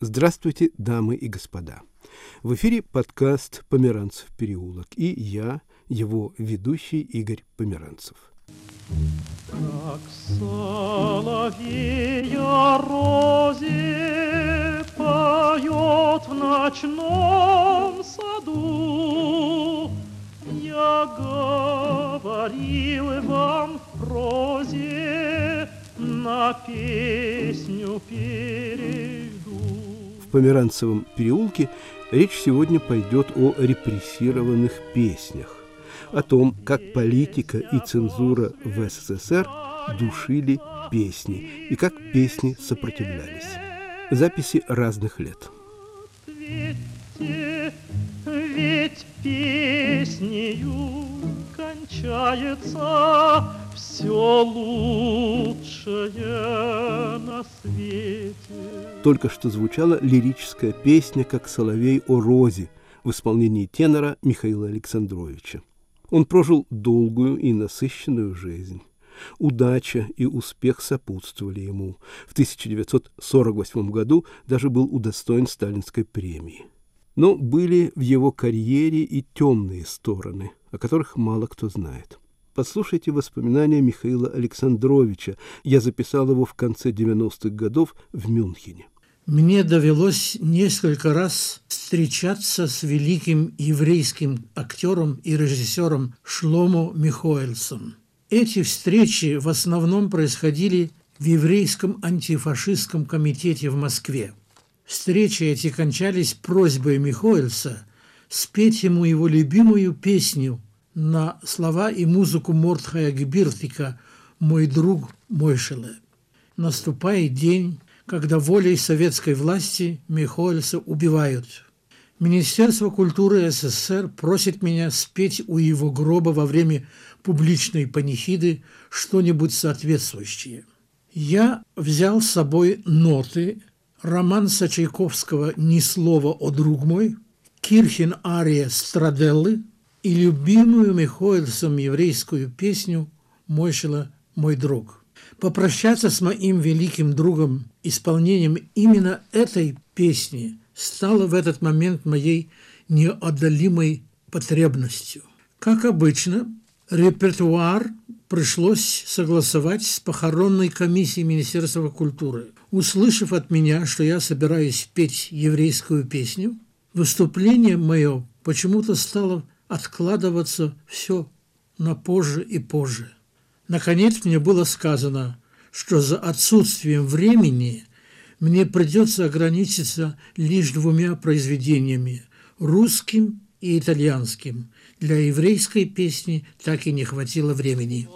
Здравствуйте, дамы и господа. В эфире подкаст «Померанцев переулок» и я, его ведущий Игорь Померанцев. Как соловья розе поет в ночном саду, Я говорил вам в прозе, на песню перейду. В Померанцевом переулке речь сегодня пойдет о репрессированных песнях о том, как политика и цензура в СССР душили песни и как песни сопротивлялись. Записи разных лет. Ведь, ведь песнею кончается все лучшее на свете. Только что звучала лирическая песня «Как соловей о розе» в исполнении тенора Михаила Александровича. Он прожил долгую и насыщенную жизнь. Удача и успех сопутствовали ему. В 1948 году даже был удостоен сталинской премии. Но были в его карьере и темные стороны, о которых мало кто знает. Послушайте воспоминания Михаила Александровича. Я записал его в конце 90-х годов в Мюнхене. Мне довелось несколько раз встречаться с великим еврейским актером и режиссером Шломо Михоэльсом. Эти встречи в основном происходили в еврейском антифашистском комитете в Москве. Встречи эти кончались просьбой Михоэльса спеть ему его любимую песню на слова и музыку Мортхая Гбиртика «Мой друг Мойшеле». Наступает день, когда волей советской власти Михоэльса убивают. Министерство культуры СССР просит меня спеть у его гроба во время публичной панихиды что-нибудь соответствующее. Я взял с собой ноты романса Чайковского «Ни слова о друг мой», Кирхин ария Страделлы и любимую Михоэльсом еврейскую песню «Мойшила мой друг» попрощаться с моим великим другом исполнением именно этой песни стало в этот момент моей неодолимой потребностью. Как обычно, репертуар пришлось согласовать с похоронной комиссией Министерства культуры. Услышав от меня, что я собираюсь петь еврейскую песню, выступление мое почему-то стало откладываться все на позже и позже. Наконец мне было сказано, что за отсутствием времени мне придется ограничиться лишь двумя произведениями – русским и итальянским. Для еврейской песни так и не хватило времени.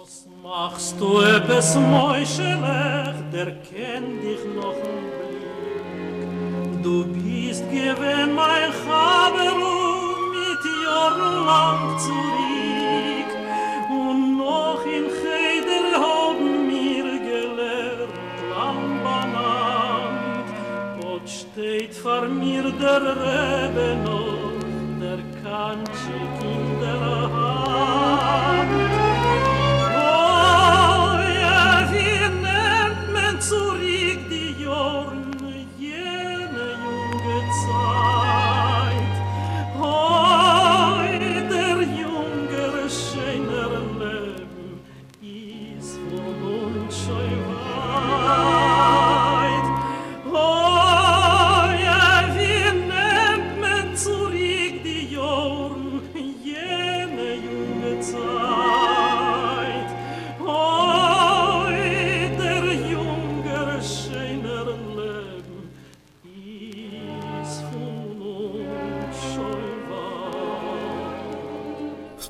Machst du etwas Meuschelech, der kennt dich noch. Du bist gewinn mein Chaberu mit Jahren lang zurück und noch in steht vor mir der Rebe noch, der Kanschik in der Hand.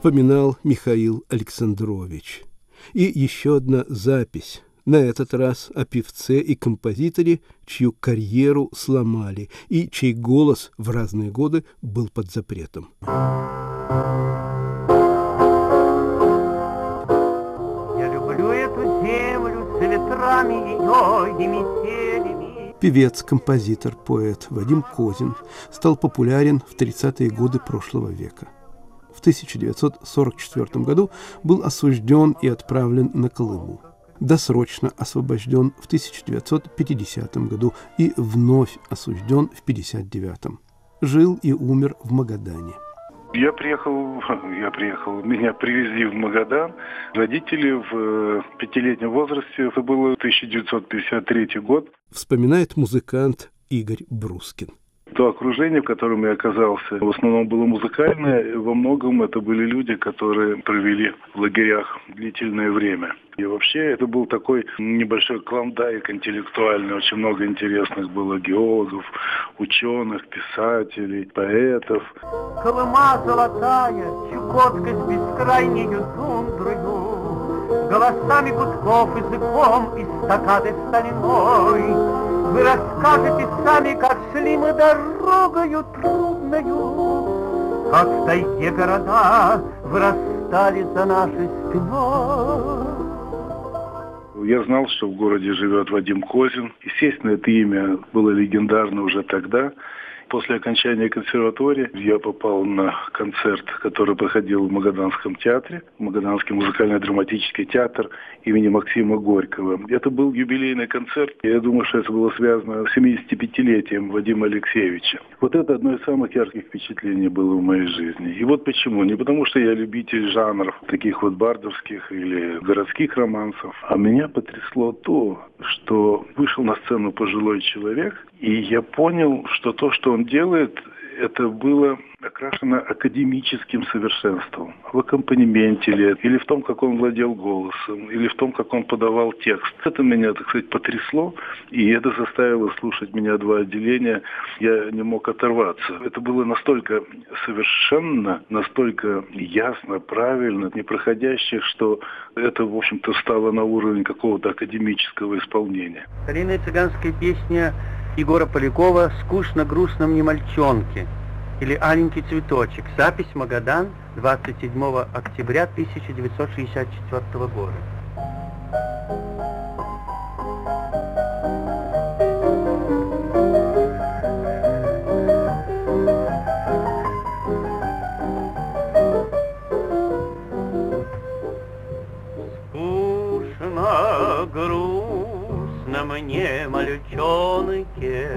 Вспоминал Михаил Александрович. И еще одна запись, на этот раз о певце и композиторе, чью карьеру сломали и чей голос в разные годы был под запретом. Я люблю эту землю с ветрами ее и метелями. Певец, композитор, поэт Вадим Козин стал популярен в 30-е годы прошлого века – в 1944 году был осужден и отправлен на Колыму. досрочно освобожден в 1950 году и вновь осужден в 1959. Жил и умер в Магадане. Я приехал, я приехал, меня привезли в Магадан. Родители в э, пятилетнем возрасте, это было 1953 год. Вспоминает музыкант Игорь Брускин. То окружение, в котором я оказался, в основном было музыкальное. Во многом это были люди, которые провели в лагерях длительное время. И вообще это был такой небольшой клондайк интеллектуальный. Очень много интересных было геологов, ученых, писателей, поэтов. Колыма золотая, Чукотка с бескрайнею тундрою, Голосами гудков, языком и стакады стальной, вы расскажете сами, как шли мы дорогою трудною, Как в тайге города вырастали за нашей спиной. Я знал, что в городе живет Вадим Козин. Естественно, это имя было легендарно уже тогда. После окончания консерватории я попал на концерт, который проходил в Магаданском театре, Магаданский музыкально-драматический театр имени Максима Горького. Это был юбилейный концерт. Я думаю, что это было связано с 75-летием Вадима Алексеевича. Вот это одно из самых ярких впечатлений было в моей жизни. И вот почему. Не потому, что я любитель жанров, таких вот бардовских или городских романсов, а меня потрясло то, что вышел на сцену пожилой человек, и я понял, что то, что он делает, это было окрашено академическим совершенством. В аккомпанементе ли, или в том, как он владел голосом, или в том, как он подавал текст. Это меня, так сказать, потрясло, и это заставило слушать меня два отделения. Я не мог оторваться. Это было настолько совершенно, настолько ясно, правильно, непроходящее, что это, в общем-то, стало на уровень какого-то академического исполнения. Старинная цыганская песня Егора Полякова «Скучно-грустно мне мальчонке» или «Аленький цветочек». Запись «Магадан» 27 октября 1964 года. Мне, мальчонке,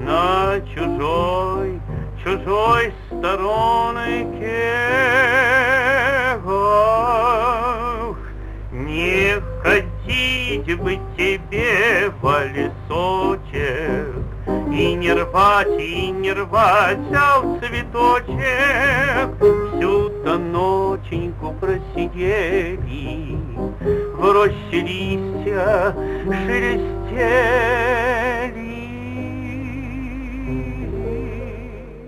На чужой, чужой сторонке. Ах, не ходить бы тебе в лесочек, И не рвать, и не рвать, взял цветочек, Всю-то ноченьку просидели, В роще листья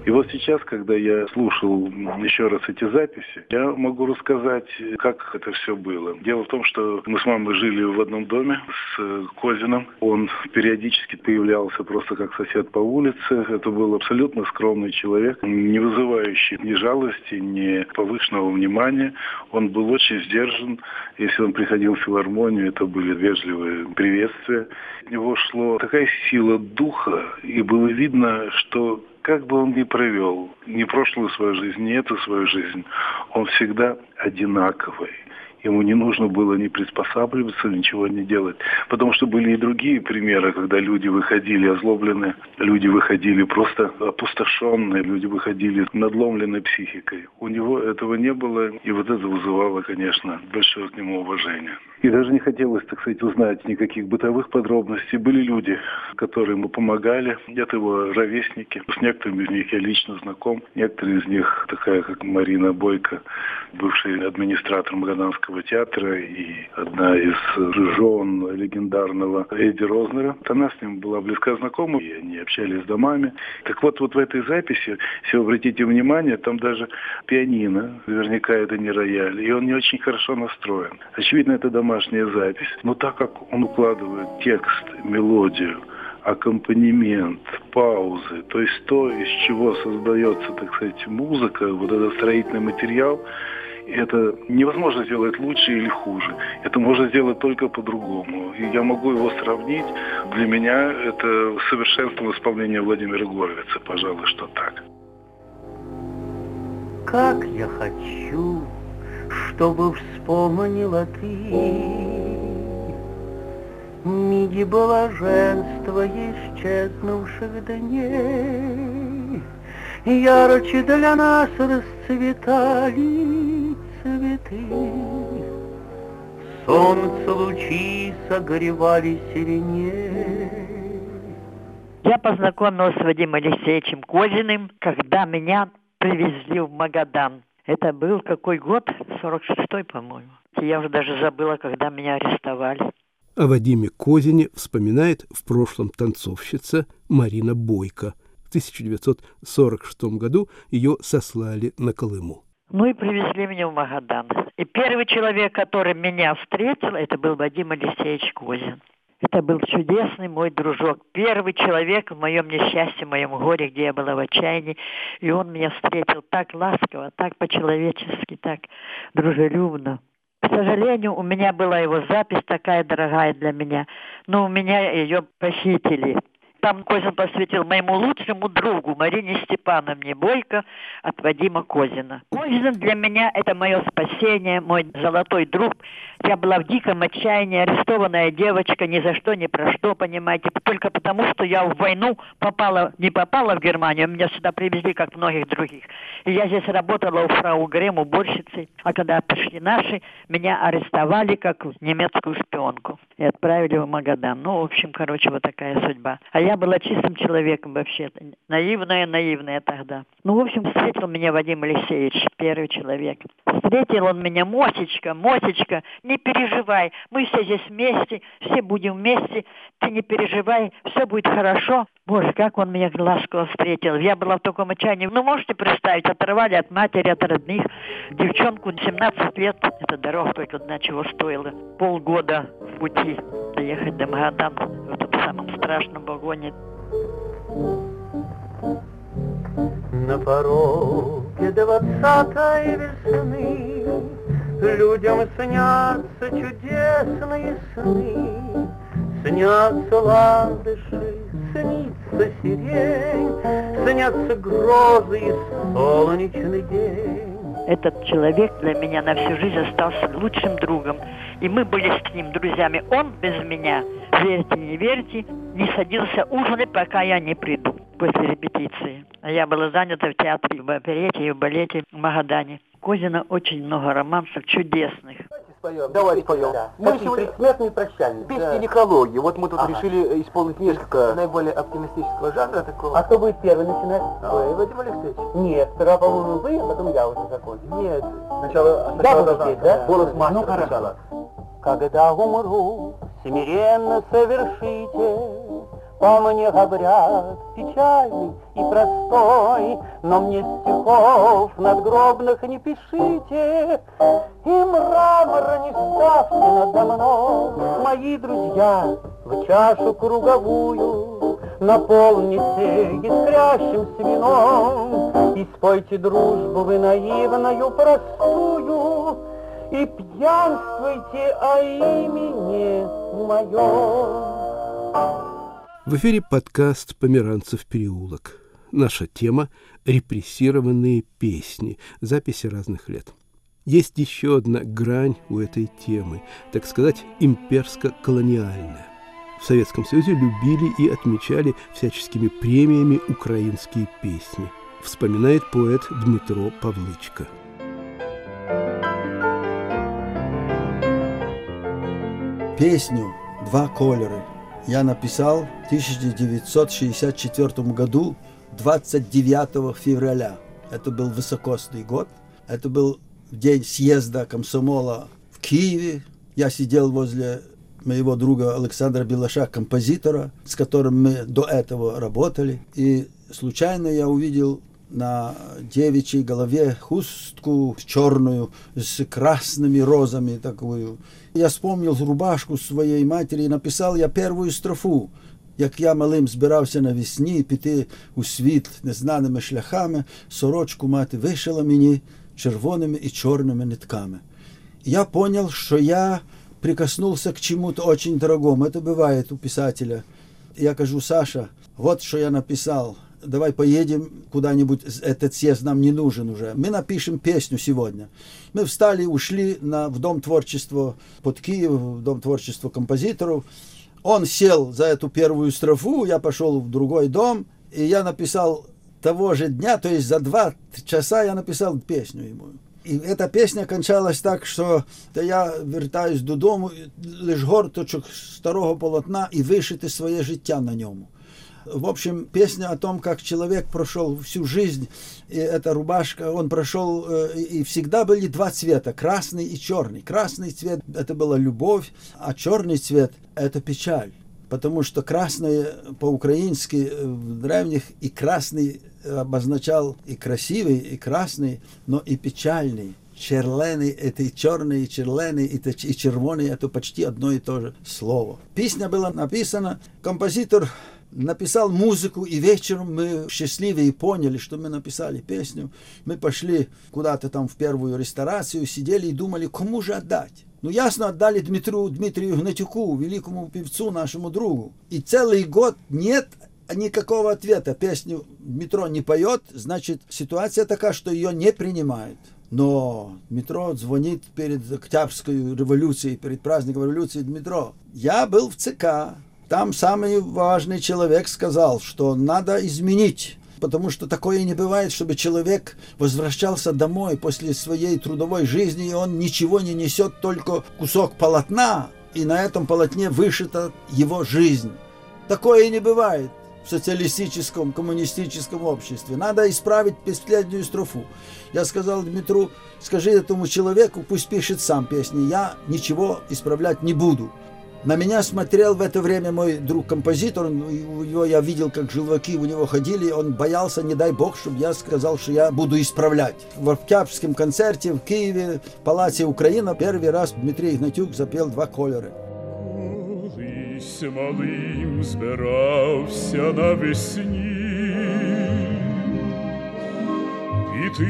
И вот сейчас, когда я слушал еще раз эти записи, я могу рассказать, как это все было. Дело в том, что мы с мамой жили в одном доме с Козином. Он периодически появлялся просто как сосед по улице. Это был абсолютно скромный человек, не вызывающий ни жалости, ни повышенного внимания. Он был очень сдержан. Если он приходил в филармонию, это были вежливые приветствия. От него шло такая сила духа, и было видно, что как бы он ни провел ни прошлую свою жизнь, ни эту свою жизнь, он всегда одинаковый. Ему не нужно было ни приспосабливаться, ничего не делать. Потому что были и другие примеры, когда люди выходили озлобленные, люди выходили просто опустошенные, люди выходили надломленной психикой. У него этого не было, и вот это вызывало, конечно, большое к нему уважение. И даже не хотелось, так сказать, узнать никаких бытовых подробностей. Были люди, которые ему помогали, это его ровесники. С некоторыми из них я лично знаком. Некоторые из них, такая как Марина Бойко, бывший администратор Магаданского театра и одна из жен легендарного Эдди Рознера. Она с ним была близко знакома, и они общались с домами. Так вот, вот в этой записи, если вы обратите внимание, там даже пианино, наверняка это не рояль, и он не очень хорошо настроен. Очевидно, это дома домашняя запись. Но так как он укладывает текст, мелодию, аккомпанемент, паузы, то есть то, из чего создается, так сказать, музыка, вот этот строительный материал, это невозможно сделать лучше или хуже. Это можно сделать только по-другому. И я могу его сравнить. Для меня это совершенство исполнения Владимира Горовица, пожалуй, что так. Как я хочу чтобы вспомнила ты книги блаженства исчезнувших дней. Ярче для нас расцветали цветы. Солнце лучи согревали сиреней. Я познакомилась с Вадимом Алексеевичем Козиным, когда меня привезли в Магадан. Это был какой год? 46-й, по-моему. Я уже даже забыла, когда меня арестовали. О Вадиме Козине вспоминает в прошлом танцовщица Марина Бойко. В 1946 году ее сослали на Колыму. Ну и привезли меня в Магадан. И первый человек, который меня встретил, это был Вадим Алексеевич Козин. Это был чудесный мой дружок, первый человек в моем несчастье, в моем горе, где я была в отчаянии. И он меня встретил так ласково, так по-человечески, так дружелюбно. К сожалению, у меня была его запись такая дорогая для меня, но у меня ее похитили. Там Козин посвятил моему лучшему другу Марине Степановне Бойко от Вадима Козина. Козин для меня это мое спасение, мой золотой друг. Я была в диком отчаянии, арестованная девочка, ни за что, ни про что, понимаете, только потому, что я в войну попала, не попала в Германию, меня сюда привезли, как многих других. И я здесь работала у фрау Грем, уборщицей, а когда пришли наши, меня арестовали как немецкую шпионку и отправили в Магадан. Ну, в общем, короче, вот такая судьба. А я была чистым человеком вообще, наивная, наивная тогда. Ну, в общем, встретил меня Вадим Алексеевич, первый человек. Встретил он меня, Мосечка, Мосечка, не переживай, мы все здесь вместе, все будем вместе, ты не переживай, все будет хорошо. Боже, как он меня ласково встретил. Я была в таком отчаянии. Ну, можете представить, оторвали от матери, от родных. Девчонку 17 лет. Эта дорога только одна чего стоила. Полгода в пути доехать до Магадан в этом самом страшном вагоне. На пороге двадцатой весны Людям снятся чудесные сны, Снятся ландыши, снится сирень, Снятся грозы и солнечный день. Этот человек для меня на всю жизнь остался лучшим другом. И мы были с ним друзьями. Он без меня, верьте, не верьте, не садился ужинать, пока я не приду после репетиции. А я была занята в театре, в оперете и в балете в Магадане. Козина очень много романсов чудесных. Споем. Давайте споем. Да. Мы сегодня предсмертные прощальные. Песни да. некрологии. Вот мы тут Ага. решили исполнить несколько. Наиболее оптимистического жанра такого. А кто будет первый начинать? Вы, Вадим Алексеевич? Нет, сперва, по-моему, вы, а потом я уже закончу. Нет. Сначала, Я буду петь, да? Голос Ну, мастера хорошо. сначала. Когда умру, смиренно совершите по мне обряд печальный и простой, но мне стихов надгробных не пишите, и мрамора не ставьте надо мной. Мои друзья, в чашу круговую наполните искрящимся вином, и спойте дружбу вы наивною простую, и пьянствуйте о имени моем. В эфире подкаст «Померанцев переулок». Наша тема – репрессированные песни, записи разных лет. Есть еще одна грань у этой темы, так сказать, имперско-колониальная. В Советском Союзе любили и отмечали всяческими премиями украинские песни, вспоминает поэт Дмитро Павлычко. Песню «Два колеры» я написал в 1964 году 29 февраля. Это был высокосный год. Это был день съезда комсомола в Киеве. Я сидел возле моего друга Александра Белаша, композитора, с которым мы до этого работали. И случайно я увидел на девичьей голове хустку черную с красными розами такую. Я вспомнил рубашку своєї матері і написав я первую строфу. Як я малим збирався навесні піти у світ незнаними шляхами, сорочку мати вишила мені червоними і чорними нитками. Я понял, что я прикоснулся к чему-то очень дорогому. Это бывает у писателя. Я кажу, Саша, вот что я написал. Давай поедем куда-нибудь, этот съезд нам не нужен уже. Мы напишем песню сегодня. Мы встали, ушли на, в Дом творчества под Киев, в Дом творчества композиторов. Он сел за эту первую строфу, я пошел в другой дом, и я написал того же дня, то есть за два часа я написал песню ему. И эта песня кончалась так, що та я вертаюсь додому, лиш горточок старого полотна и вишити своє життя на ньому. В общем, песня о том, как человек прошел всю жизнь, и эта рубашка, он прошел, э, и всегда были два цвета, красный и черный. Красный цвет – это была любовь, а черный цвет – это печаль. Потому что красный по-украински э, в древних и красный обозначал и красивый, и красный, но и печальный. Черленый, это и черный, и черленый, это и червоный, это почти одно и то же слово. Песня была написана, композитор написал музыку, и вечером мы счастливы и поняли, что мы написали песню. Мы пошли куда-то там в первую ресторацию, сидели и думали, кому же отдать. Ну, ясно, отдали Дмитрию, Дмитрию Гнатюку, великому певцу, нашему другу. И целый год нет никакого ответа. Песню Дмитро не поет, значит, ситуация такая, что ее не принимают. Но Дмитро звонит перед Октябрьской революцией, перед праздником революции. Дмитро, я был в ЦК, там самый важный человек сказал, что надо изменить потому что такое не бывает, чтобы человек возвращался домой после своей трудовой жизни, и он ничего не несет, только кусок полотна, и на этом полотне вышита его жизнь. Такое не бывает в социалистическом, коммунистическом обществе. Надо исправить последнюю строфу. Я сказал Дмитру, скажи этому человеку, пусть пишет сам песни, я ничего исправлять не буду. На меня смотрел в это время мой друг-композитор, у него я видел, как желваки у него ходили, он боялся, не дай бог, чтобы я сказал, что я буду исправлять. В Октябрьском концерте в Киеве, в Палаце Украина, первый раз Дмитрий Игнатюк запел два колера. Колись малим збирався навесні, піти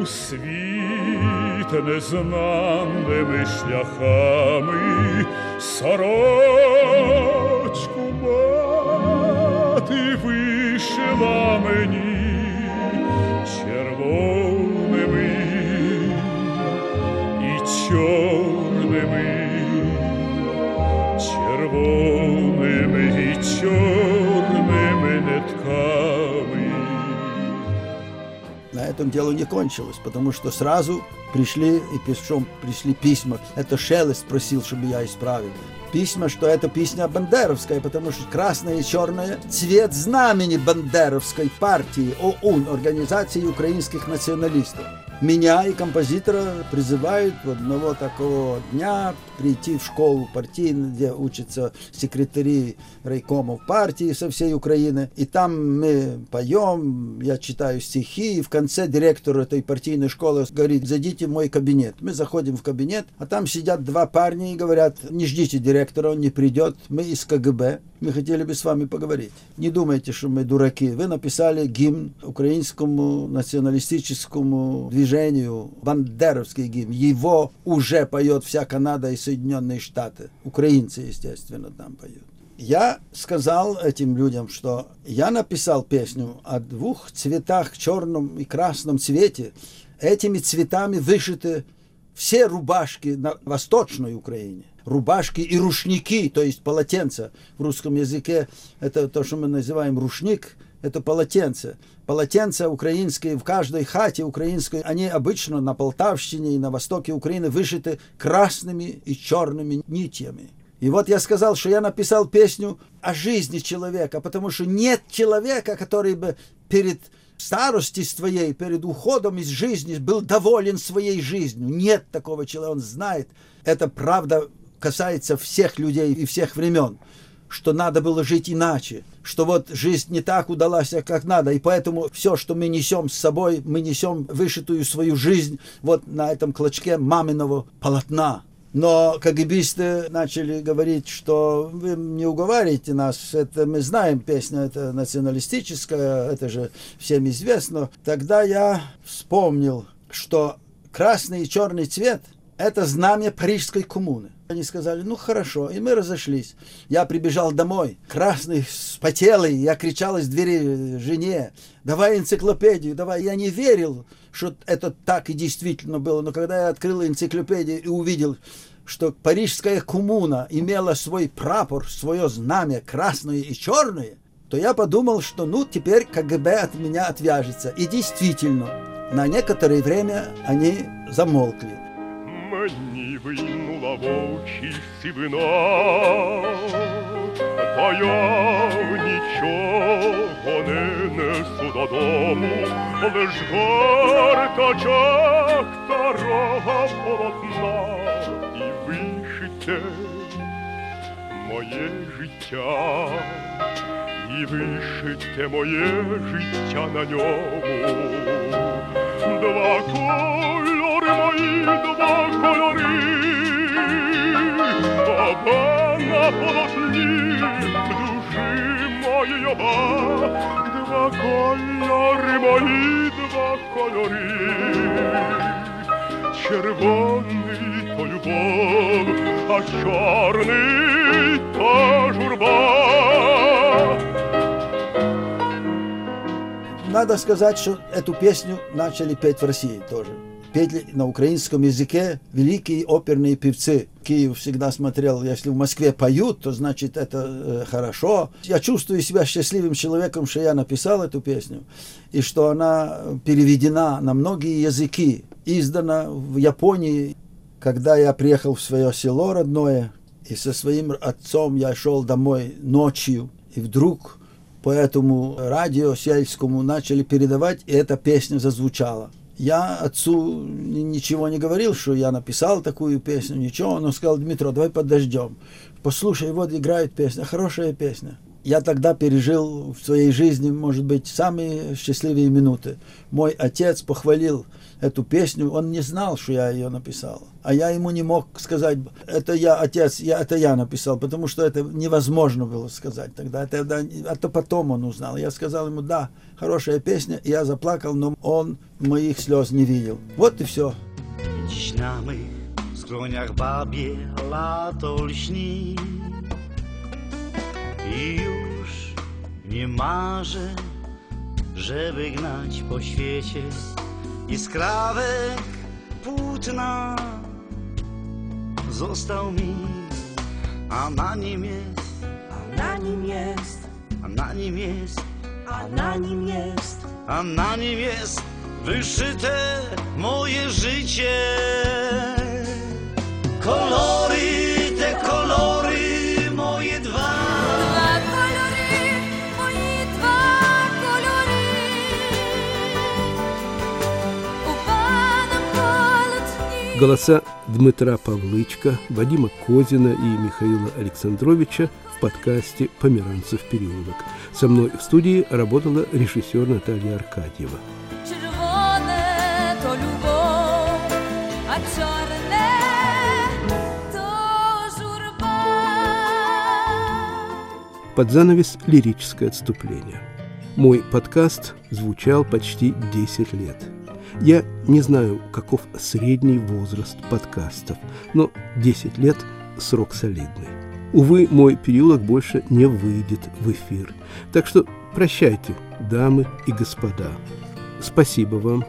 у світ Незнаними шляхами, сорочку мати вишила мені этом дело не кончилось, потому что сразу пришли и причем пришли письма. Это Шелест просил, чтобы я исправил. Письма, что это песня бандеровская, потому что красное и черное – цвет знамени бандеровской партии ОУН, Организации украинских националистов. Меня и композитора призывают в одного такого дня прийти в школу партийную, где учатся секретари райкомов партии со всей Украины. И там мы поем, я читаю стихи, и в конце директор этой партийной школы говорит, зайдите в мой кабинет. Мы заходим в кабинет, а там сидят два парня и говорят, не ждите директора, он не придет, мы из КГБ, мы хотели бы с вами поговорить. Не думайте, что мы дураки. Вы написали гимн украинскому националистическому движению, бандеровский гимн. Его уже поет вся Канада и Соединенные Штаты. Украинцы, естественно, там поют. Я сказал этим людям, что я написал песню о двух цветах, черном и красном цвете. Этими цветами вышиты все рубашки на Восточной Украине. Рубашки и рушники, то есть полотенца. В русском языке это то, что мы называем рушник, это полотенце. Полотенца украинские в каждой хате украинской, они обычно на Полтавщине и на востоке Украины вышиты красными и черными нитями. И вот я сказал, что я написал песню о жизни человека, потому что нет человека, который бы перед старости своей, перед уходом из жизни был доволен своей жизнью. Нет такого человека, он знает. Это правда касается всех людей и всех времен что надо было жить иначе, что вот жизнь не так удалась, как надо, и поэтому все, что мы несем с собой, мы несем вышитую свою жизнь вот на этом клочке маминого полотна. Но КГБисты начали говорить, что вы не уговариваете нас, это мы знаем, песня это националистическая, это же всем известно. Тогда я вспомнил, что красный и черный цвет – это знамя Парижской коммуны. Они сказали, ну хорошо, и мы разошлись. Я прибежал домой, красный, спотелый, я кричал из двери жене, давай энциклопедию, давай. Я не верил, что это так и действительно было, но когда я открыл энциклопедию и увидел что парижская коммуна имела свой прапор, свое знамя красное и черное, то я подумал, что ну теперь КГБ от меня отвяжется. И действительно, на некоторое время они замолкли. Вийнула в очі сивина, та я нічого не несу додому, лиш гортачах старого полотна і вишите моє життя, і вишите моє життя на ньому. Два кольори мої, два кольори, оба на полотні душі мої оба, два кольори мої, два кольори. Червоний то любов, а чорний то журба. Надо сказать, что эту песню начали петь в России тоже. Петь на украинском языке великие оперные певцы. Киев всегда смотрел, если в Москве поют, то значит это э, хорошо. Я чувствую себя счастливым человеком, что я написал эту песню, и что она переведена на многие языки, издана в Японии. Когда я приехал в свое село родное, и со своим отцом я шел домой ночью, и вдруг по этому радио сельскому начали передавать, и эта песня зазвучала. Я отцу ничего не говорил, что я написал такую песню, ничего. Он сказал, Дмитро, давай подождем. Послушай, вот играет песня, хорошая песня. Я тогда пережил в своей жизни, может быть, самые счастливые минуты. Мой отец похвалил эту песню, он не знал, что я ее написал. А я ему не мог сказать, это я, отец, я, это я написал, потому что это невозможно было сказать тогда. Это, это, это потом он узнал. Я сказал ему, да, хорошая песня, и я заплакал, но он моих слез не видел. Вот и все. Dziś na mych skroniach babie lato I już nie marzę, żeby gnać po świecie I skrawek płótna. Został mi A na nim jest, A na nim jest, a na nim jest, a na nim jest. a na nim jest wyszyte moje życie. Kolory, Голоса Дмитра Павлычка, Вадима Козина и Михаила Александровича в подкасте «Померанцев переулок». Со мной в студии работала режиссер Наталья Аркадьева. А. Под занавес лирическое отступление. Мой подкаст звучал почти 10 лет. Я не знаю, каков средний возраст подкастов, но 10 лет – срок солидный. Увы, мой переулок больше не выйдет в эфир. Так что прощайте, дамы и господа. Спасибо вам.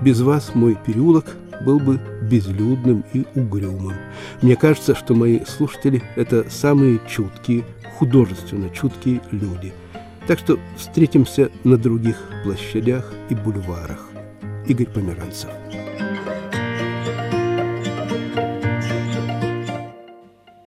Без вас мой переулок был бы безлюдным и угрюмым. Мне кажется, что мои слушатели – это самые чуткие, художественно чуткие люди. Так что встретимся на других площадях и бульварах. Игорь Померанцев.